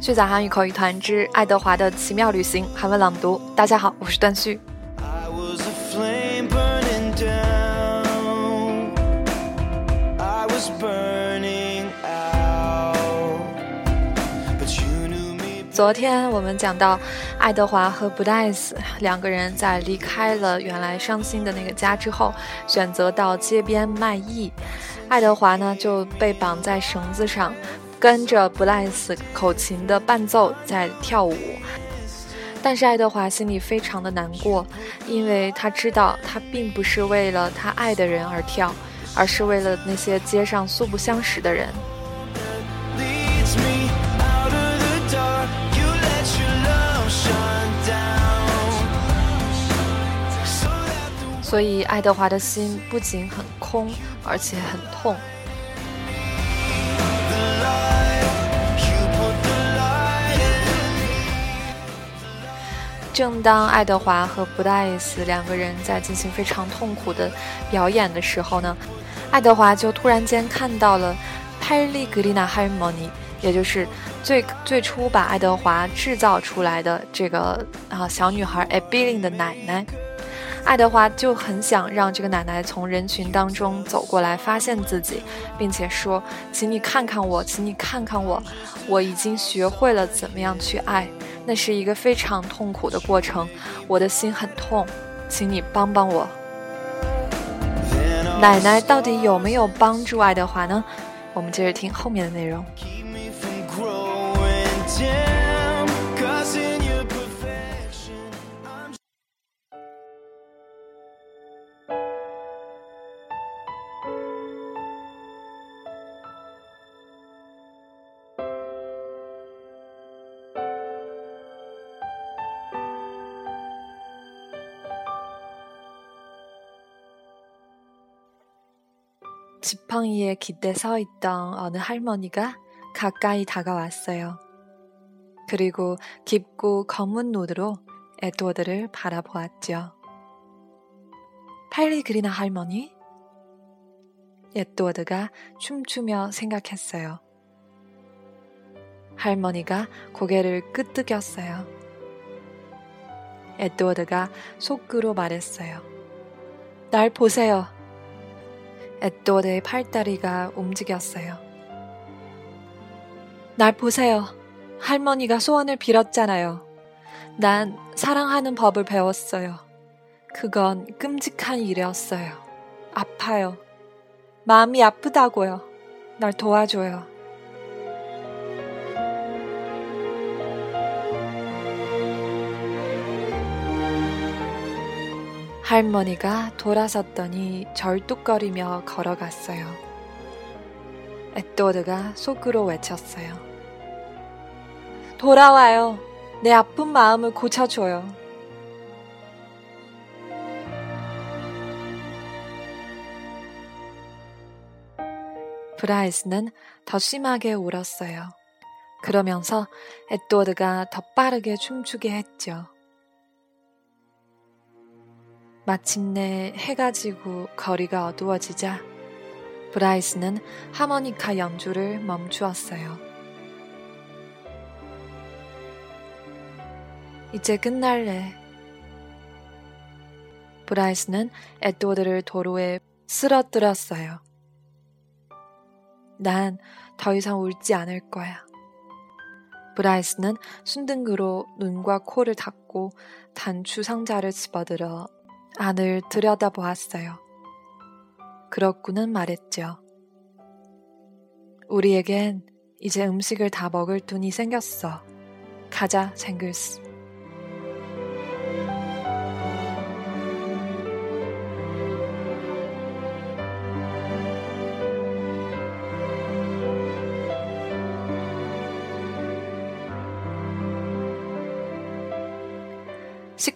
旭仔韩语口语团之爱德华的奇妙旅行韩文朗读。大家好，我是段旭。昨天我们讲到，爱德华和布戴斯两个人在离开了原来伤心的那个家之后，选择到街边卖艺。爱德华呢就被绑在绳子上。跟着布莱斯口琴的伴奏在跳舞，但是爱德华心里非常的难过，因为他知道他并不是为了他爱的人而跳，而是为了那些街上素不相识的人。所以爱德华的心不仅很空，而且很痛。正当爱德华和布莱斯两个人在进行非常痛苦的表演的时候呢，爱德华就突然间看到了泰利格丽娜海莫尼，也就是最最初把爱德华制造出来的这个啊小女孩艾比琳的奶奶。爱德华就很想让这个奶奶从人群当中走过来，发现自己，并且说：“请你看看我，请你看看我，我已经学会了怎么样去爱。”那是一个非常痛苦的过程，我的心很痛，请你帮帮我。奶奶到底有没有帮助爱德华呢？我们接着听后面的内容。 지팡이에 기대 서 있던 어느 할머니가 가까이 다가왔어요. 그리고 깊고 검은 눈으로 에드워드를 바라보았죠. 팔리 그리나 할머니? 에드워드가 춤추며 생각했어요. 할머니가 고개를 끄덕였어요. 에드워드가 속으로 말했어요. 날 보세요. 에드워드의 팔다리가 움직였어요. 날 보세요. 할머니가 소원을 빌었잖아요. 난 사랑하는 법을 배웠어요. 그건 끔찍한 일이었어요. 아파요. 마음이 아프다고요. 날 도와줘요. 할머니가 돌아섰더니 절뚝거리며 걸어갔어요. 에드워드가 속으로 외쳤어요. 돌아와요. 내 아픈 마음을 고쳐줘요. 브라이스는 더 심하게 울었어요. 그러면서 에드워드가 더 빠르게 춤추게 했죠. 마침내 해가 지고 거리가 어두워지자 브라이스는 하모니카 연주를 멈추었어요. 이제 끝날래. 브라이스는 에드워드를 도로에 쓰러뜨렸어요. 난 더 이상 울지 않을 거야. 브라이스는 순둥으로 눈과 코를 닫고 단추 상자를 집어들어 안을 들여다보았어요. 그렇구는 말했죠. 우리에겐 이제 음식을 다 먹을 돈이 생겼어. 가자, 쟁글스.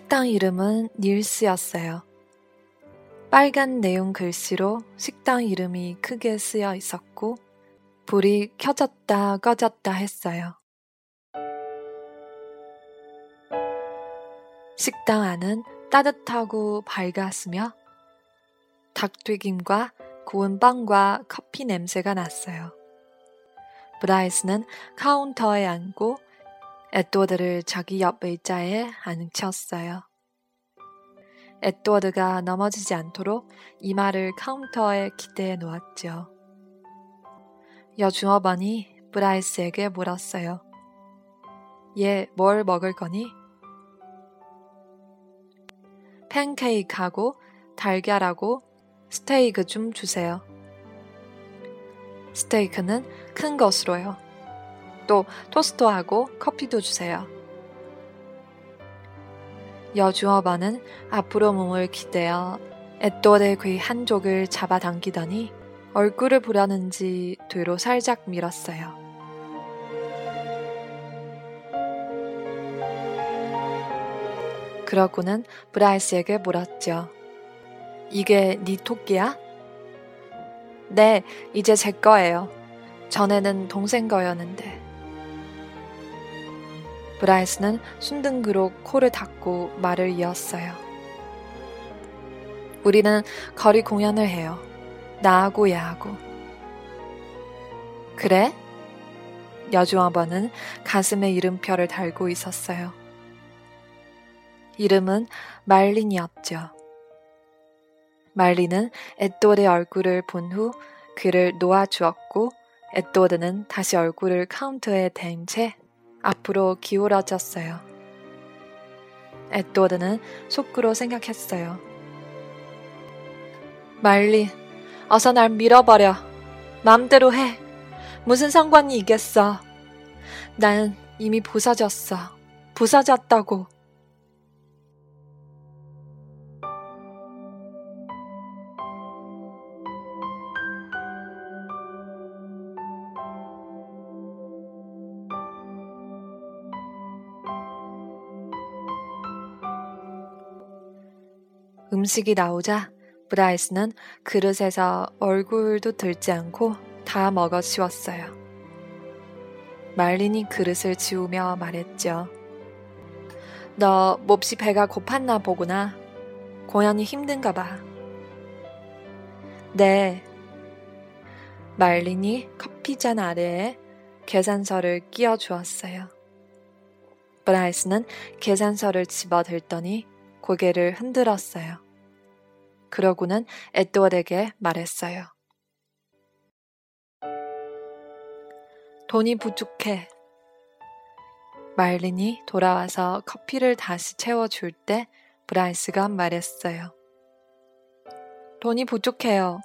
식당 이름은 닐스였어요. 빨간 내용 글씨로 식당 이름이 크게 쓰여 있었고, 불이 켜졌다 꺼졌다 했어요. 식당 안은 따뜻하고 밝았으며, 닭튀김과 구운 빵과 커피 냄새가 났어요. 브라이스는 카운터에 앉고 에드워드를 자기 옆 의자에 앉혔어요. 에드워드가 넘어지지 않도록 이마를 카운터에 기대해 놓았죠. 여중어반이 브라이스에게 물었어요. 얘 뭘 먹을 거니? 팬케이크하고 달걀하고 스테이크 좀 주세요. 스테이크는 큰 것으로요. 또 토스트하고 커피도 주세요. 여주어반은 앞으로 몸을 기대어 앳돌의 귀 한쪽을 잡아당기더니 얼굴을 보려는지 뒤로 살짝 밀었어요. 그러고는 브라이스에게 물었죠. 이게 네 토끼야? 네, 이제 제 거예요. 전에는 동생 거였는데. 브라이스는 순둥그로 코를 닫고 말을 이었어요. 우리는 거리 공연을 해요. 나하고 얘하고. 그래? 여주어버는 가슴에 이름표를 달고 있었어요. 이름은 말린이었죠. 말린은 에또의 얼굴을 본 후 그를 놓아주었고 에또드는 다시 얼굴을 카운터에 댄 채 앞으로 기울어졌어요. 에또드는 속으로 생각했어요. 말린, 어서 날 밀어버려. 마음대로 해. 무슨 상관이 있겠어. 난 이미 부서졌어. 부서졌다고. 음식이 나오자 브라이스는 그릇에서 얼굴도 들지 않고 다 먹어 치웠어요. 말린이 그릇을 지우며 말했죠. 너 몹시 배가 고팠나 보구나. 고연이 힘든가 봐. 네. 말린이 커피잔 아래에 계산서를 끼워 주었어요. 브라이스는 계산서를 집어 들더니 고개를 흔들었어요. 그러고는 에드워드에게 말했어요. 돈이 부족해. 말린이 돌아와서 커피를 다시 채워줄 때 브라이스가 말했어요. 돈이 부족해요.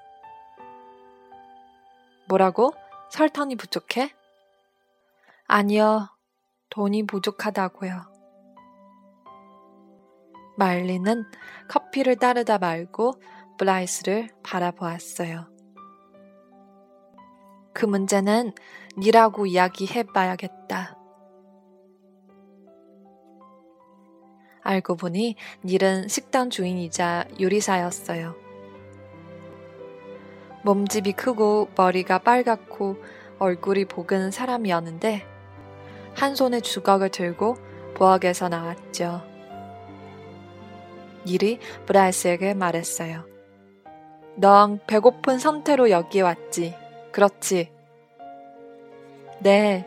뭐라고? 설탕이 부족해? 아니요. 돈이 부족하다고요. 말리는 커피를 따르다 말고 브라이스를 바라보았어요. 그 문제는 니라고 이야기해 봐야겠다. 알고 보니 닐은 식당 주인이자 요리사였어요. 몸집이 크고 머리가 빨갛고 얼굴이 복은 사람이었는데 한 손에 주걱을 들고 부엌에서 나왔죠. 일이 브라이스에게 말했어요. 넌 배고픈 상태로 여기에 왔지. 그렇지. 네.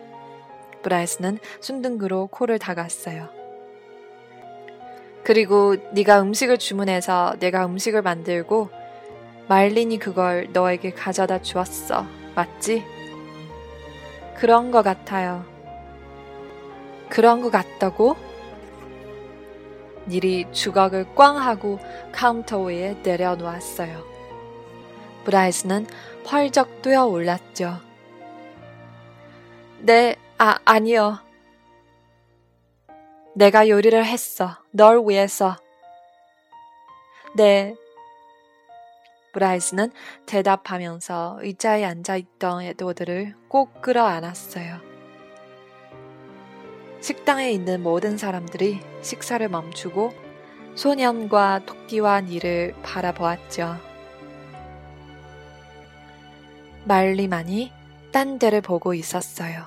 브라이스는 순둥그로 코를 닦았어요. 그리고 네가 음식을 주문해서 내가 음식을 만들고 말린이 그걸 너에게 가져다 주었어. 맞지? 그런 것 같아요. 그런 것 같다고? 닐이 주걱을 꽝 하고 카운터 위에 내려놓았어요. 브라이스는 펄쩍 뛰어 올랐죠. 네, 아, 아니요. 내가 요리를 했어. 널 위해서. 네. 브라이스는 대답하면서 의자에 앉아 있던 에드워드를 꼭 끌어 안았어요. 식당에 있는 모든 사람들이 식사를 멈추고 소년과 토끼와 니를 바라보았죠. 말리만이 딴 데를 보고 있었어요.